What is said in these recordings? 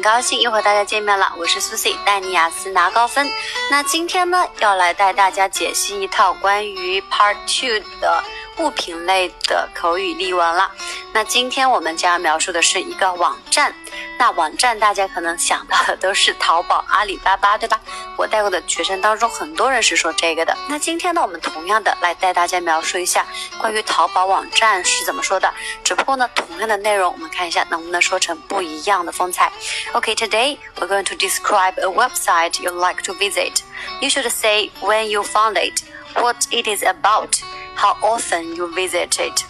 很高兴又和大家见面了，我是 Susie，带你雅思拿高分。那今天呢，要来带大家解析一套关于 Part Two 的物品类的口语例文了。那今天我们将要描述的是一个网站。那网站大家可能想到的都是淘宝、阿里巴巴，对吧？我带过的学生当中，很多人是说这个的。那今天呢，我们同样的来带大家描述一下关于淘宝网站是怎么说的。只不过呢，同样的内容，我们看一下能不能说成不一样的风采。OK，today we're going to describe a website you like to visit. You should say when you found it, what it is about, how often you visit it.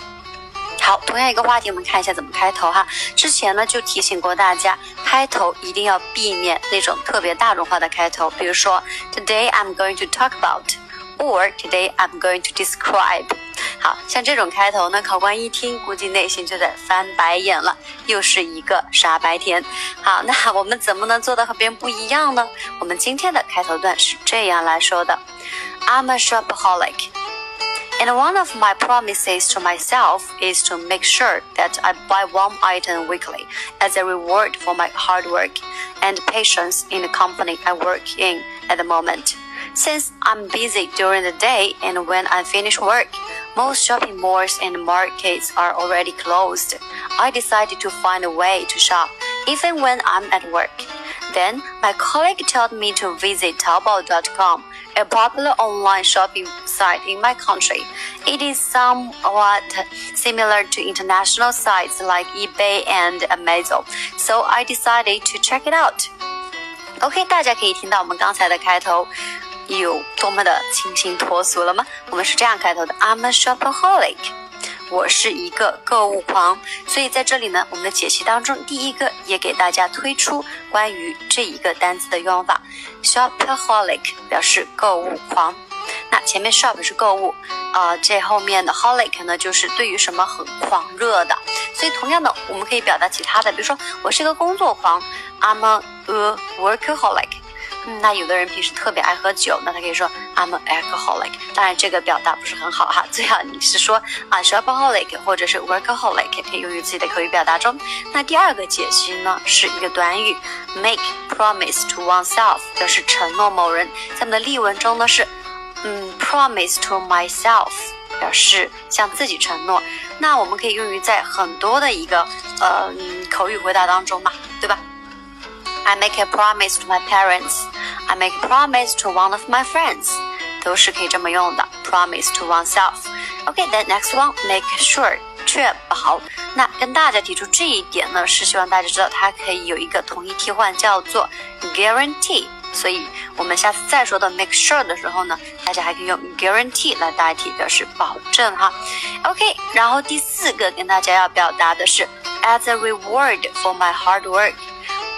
好，同样一个话题，我们看一下怎么开头哈。之前呢就提醒过大家，开头一定要避免那种特别大众化的开头，比如说 Today I'm going to talk about，or Today I'm going to describe。好像这种开头呢，考官一听，估计内心就在翻白眼了，又是一个傻白甜。好，那我们怎么能做到和别人不一样呢？我们今天的开头段是这样来说的：I'm a shopaholic。And one of my promises to myself is to make sure that I buy one item weekly as a reward for my hard work and patience in the company I work in at the moment. Since I'm busy during the day and when I finish work, most shopping malls and markets are already closed. I decided to find a way to shop even when I'm at work. Then my colleague told me to visit Taobao.com a popular online shopping site in my country. It is somewhat similar to international sites like eBay and Amazon, so I decided to check it out. OK，大家可以听到我们刚才的开头有多么的清新脱俗了吗？我们是这样开头的：I'm a shopaholic。我是一个购物狂，所以在这里呢，我们的解析当中，第一个也给大家推出关于这一个单词的用法，shopaholic 表示购物狂。 那前面 shop 是购物，呃，这后面的 holic 呢，就是对于什么很狂热的。所以同样的，我们可以表达其他的，比如说我是一个工作狂，I'm a workaholic。嗯，那有的人平时特别爱喝酒，那他可以说 I'm an alcoholic。当然，这个表达不是很好哈，最好你是说啊 shopaholic 或者是 workaholic，可以用于自己的口语表达中。那第二个解析呢，是一个短语 make promise to oneself，表示承诺某人。在我们的例文中呢是嗯 promise to myself，表示向自己承诺。那我们可以用于在很多的一个呃口语回答当中嘛，对吧？I make a promise to my parents. I make a promise to one of my friends. 都是可以这么用的，promise to oneself. Okay, then next one, make sure. 确保。那跟大家提出这一点呢，是希望大家知道它可以有一个统一替换，叫做 guarantee。 所以我们下次再说到 make sure 的时候呢，大家还可以用 guarantee 来代替，表示保证哈。OK，然后第四个跟大家要表达的是 as a reward for my hard work。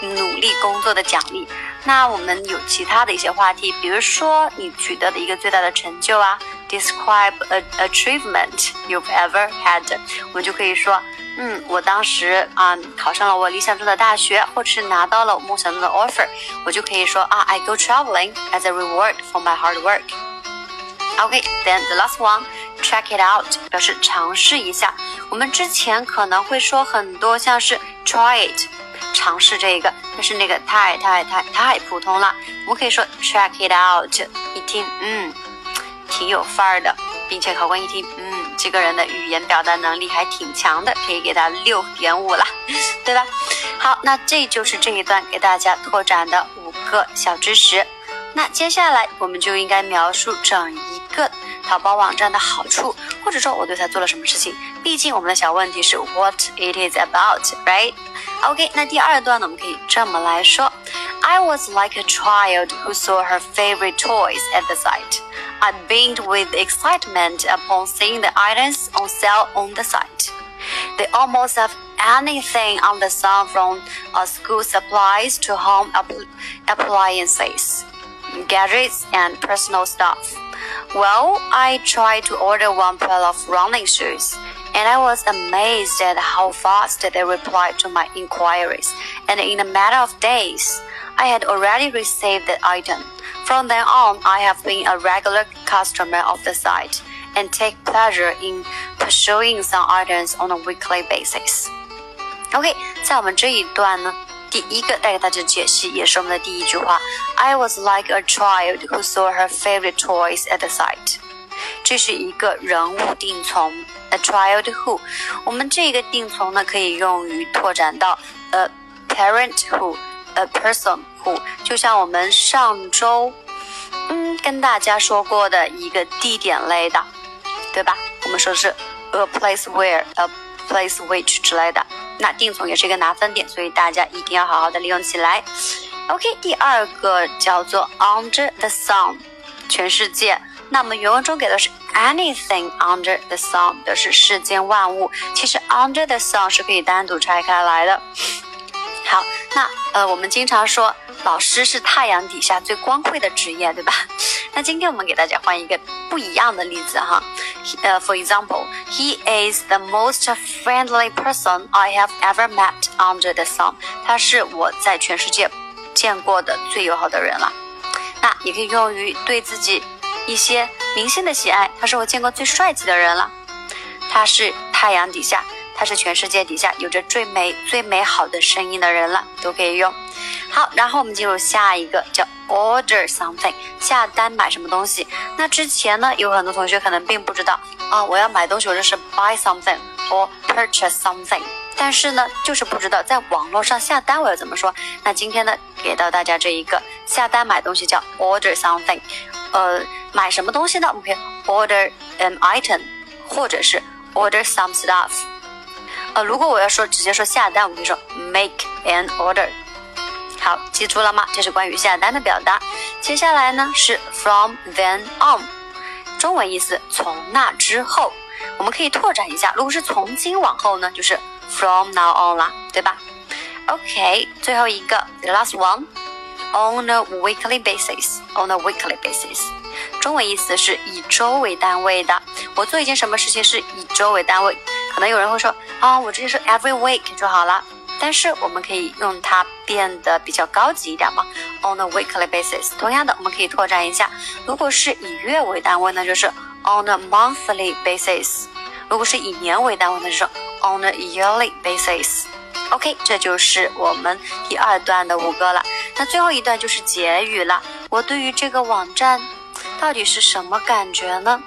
努力工作的奖励。那我们有其他的一些话题，比如说你取得的一个最大的成就啊，describe a achievement you've ever had，我们就可以说，嗯，我当时啊考上了我理想中的大学，或者是拿到了我梦想中的 offer，我就可以说啊，I go traveling as a reward for my hard work。OK，then the last one，check it out，表示尝试一下。我们之前可能会说很多，像是 try it。尝试这一个，但是那个太太太太普通了。我们可以说 check it out，一听，嗯，挺有范儿的，并且考官一听，嗯，这个人的语言表达能力还挺强的，可以给他六点五了，对吧？好，那这就是这一段给大家拓展的五个小知识。那接下来我们就应该描述整一个淘宝网站的好处，或者说我对它做了什么事情。毕竟我们的小问题是 what it is about，right？OK，那第二段呢，我们可以这么来说：I was like a child who saw her favorite toys at the site. I beamed with excitement upon seeing the items on sale on the site. They almost have anything on the sun from uh, school supplies to home appliances, gadgets, and personal stuff. Well, I tried to order one pair of running shoes and I was amazed at how fast they replied to my inquiries, and in a matter of days, I had already received the item. From then on, I have been a regular customer of the site and take pleasure in pursuing some items on a weekly basis. OK，在我们这一段呢， 第一个带给大家的解析，也是我们的第一句话：I was like a child who saw her favorite toys at the sight。这是一个人物定从，a child who。我们这个定从呢，可以用于拓展到 a parent A person who。就像我们上周，嗯，跟大家说过的一个地点类的，对吧？我们说的是 a place where，a place which 之类的。那定从也是一个拿分点，所以大家一定要好好的利用起来。OK，第二个叫做 under the sun，全世界。那么原文中给的是 anything under the sun，表示世间万物。其实 under the sun 是可以单独拆开来的。好，那呃，我们经常说老师是太阳底下最光辉的职业，对吧？那今天我们给大家换一个不一样的例子哈。呃，For example, he is the most friendly person I have ever met under the sun。他是我在全世界见过的最友好的人了。那也可以用于对自己一些明星的喜爱。他是我见过最帅气的人了。他是太阳底下，他是全世界底下有着最美最美好的声音的人了，都可以用。好，然后我们进入下一个叫。Order something，下单买什么东西？那之前呢，有很多同学可能并不知道啊，我要买东西，我就是 buy something or purchase something。但是呢，就是不知道在网络上下单我要怎么说。那今天呢，给到大家这一个下单买东西叫 order something。呃，买什么东西呢？我们可以 order an item，或者是 order some stuff。呃，如果我要说直接说下单，我们可以说 make an order。好，记住了吗？这是关于下单的表达。接下来呢是 from then on，中文意思从那之后。我们可以拓展一下，如果是从今往后呢，就是 from now on 啦，对吧？OK，最后一个 the last one，on a weekly basis，on a weekly basis，中文意思是以周为单位的。我做一件什么事情是以周为单位？可能有人会说啊，我直接说 every week 就好了。但是我们可以用它变得比较高级一点嘛，on a weekly basis。同样的，我们可以拓展一下，如果是以月为单位呢，就是 on a monthly basis；如果是以年为单位呢，就是 on a yearly basis。OK，这就是我们第二段的五个了。那最后一段就是结语了。我对于这个网站到底是什么感觉呢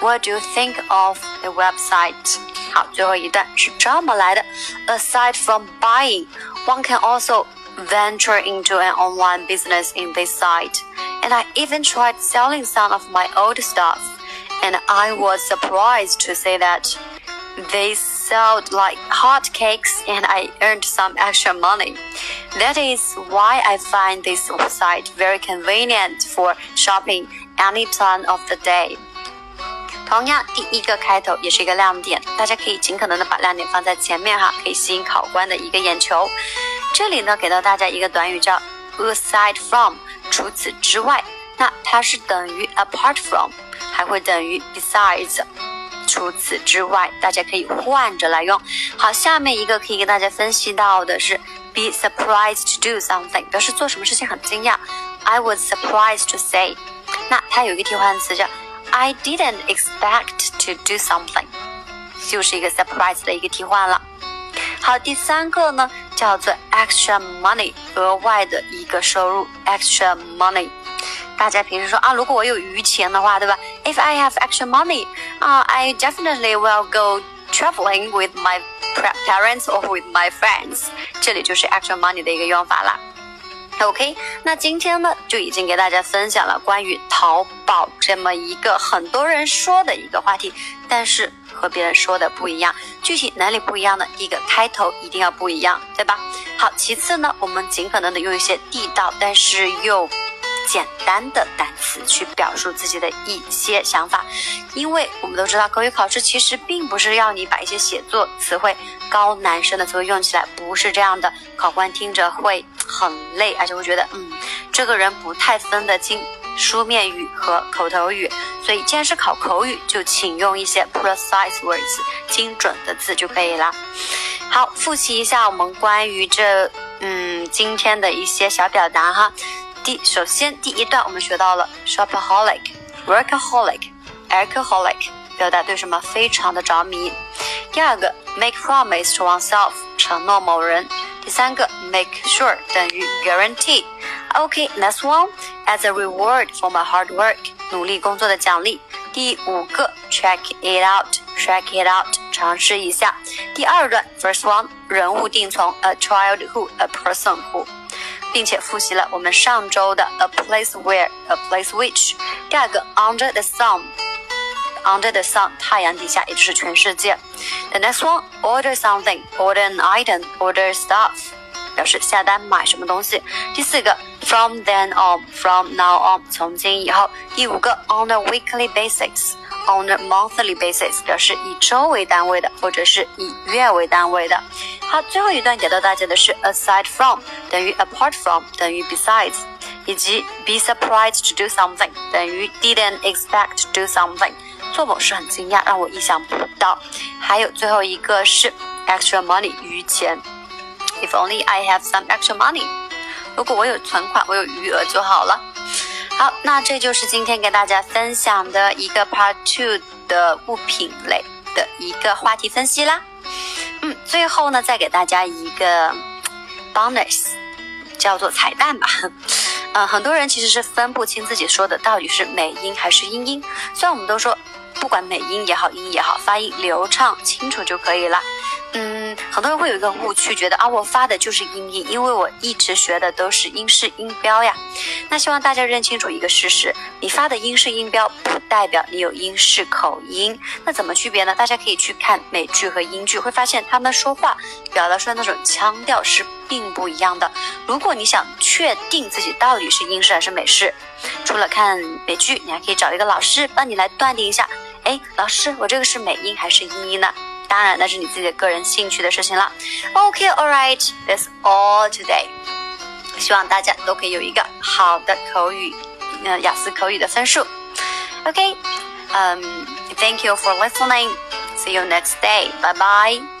？What do you think of the website？好，最后一段是这么来的：Aside from buying, one can also venture into an online business in this site. And I even tried selling some of my old stuff. And I was surprised to say that they sold like hotcakes and I earned some extra money. That is why I find this site very convenient for shopping any time of the day. 同样，第一个开头也是一个亮点，大家可以尽可能的把亮点放在前面哈，可以吸引考官的一个眼球。这里呢，给到大家一个短语叫 aside from，除此之外，那它是等于 apart from，还会等于 besides，除此之外，大家可以换着来用。好，下面一个可以跟大家分析到的是 be surprised to do something，表示做什么事情很惊讶。I was surprised to say，那它有一个替换词叫。I didn't expect to do something，就是一个 surprise 的一个替换了。好，第三个呢叫做 extra money，额外的一个收入，extra money。大家平时说啊，如果我有余钱的话，对吧？If I have extra money，啊，I definitely will go traveling with my parents or with my friends。这里就是 extra money 的一个用法了。 OK，那今天呢就已经给大家分享了关于淘宝这么一个很多人说的一个话题，但是和别人说的不一样。具体哪里不一样呢？第一个开头一定要不一样，对吧？好，其次呢，我们尽可能的用一些地道但是又简单的单词去表述自己的一些想法，因为我们都知道口语考试其实并不是要你把一些写作词汇高难深的词汇用起来，不是这样的，考官听着会。很累，而且会觉得，嗯，这个人不太分得清书面语和口头语。所以，既然是考口语，就请用一些 precise words，精准的字就可以了。好，复习一下我们关于这，嗯，今天的一些小表达哈。第，首先第一段我们学到了 shopaholic、workaholic、alcoholic，表达对什么非常的着迷。第二个 make promise to oneself，承诺某人。 第三个，make sure 等于 guarantee。OK，next one，as a reward for my hard work，努力工作的奖励。第五个，check it out，check it out，尝试一下。第二段，first one，人物定从，a child who，a person who， 并且复习了我们上周的 a place where，a place which。第二个，under the sun，under the sun，太阳底下，也就是全世界。The next one，order something，order an item，order stuff，表示下单买什么东西。第四个。From then on, from now on，从今以后。第五个，on a weekly basis，on a monthly basis，表示以周为单位的，或者是以月为单位的。 好，最后一段给到大家的是 aside from 等于 apart from 等于 besides，以及 be surprised to do something 等于 didn't expect to do something，做某事很惊讶，让我意想不到。还有最后一个是 extra money 余钱，if only I have some extra money。如果我有存款，我有余额就好了。好，那这就是今天给大家分享的一个 Part Two 的物品类的一个话题分析啦。嗯，最后呢，再给大家一个 bonus，叫做彩蛋吧。嗯，很多人其实是分不清自己说的到底是美音还是英音。虽然我们都说，不管美音也好，英音也好，发音流畅清楚就可以了。嗯，很多人会有一个误区，觉得啊，我发的就是英音，因为我一直学的都是英式音标呀。那希望大家认清楚一个事实：你发的英式音标不代表你有英式口音。那怎么区别呢？大家可以去看美剧和英剧，会发现他们说话表达出来那种腔调是并不一样的。如果你想确定自己到底是英式还是美式，除了看美剧，你还可以找一个老师帮你来断定一下。哎，老师，我这个是美音还是英音呢？当然，那是你自己的个人兴趣的事情了。OK，all right，that's all today。希望大家都可以有一个好的口语，呃，雅思口语的分数。OK，嗯，Thank you for listening. See you next day. Bye bye.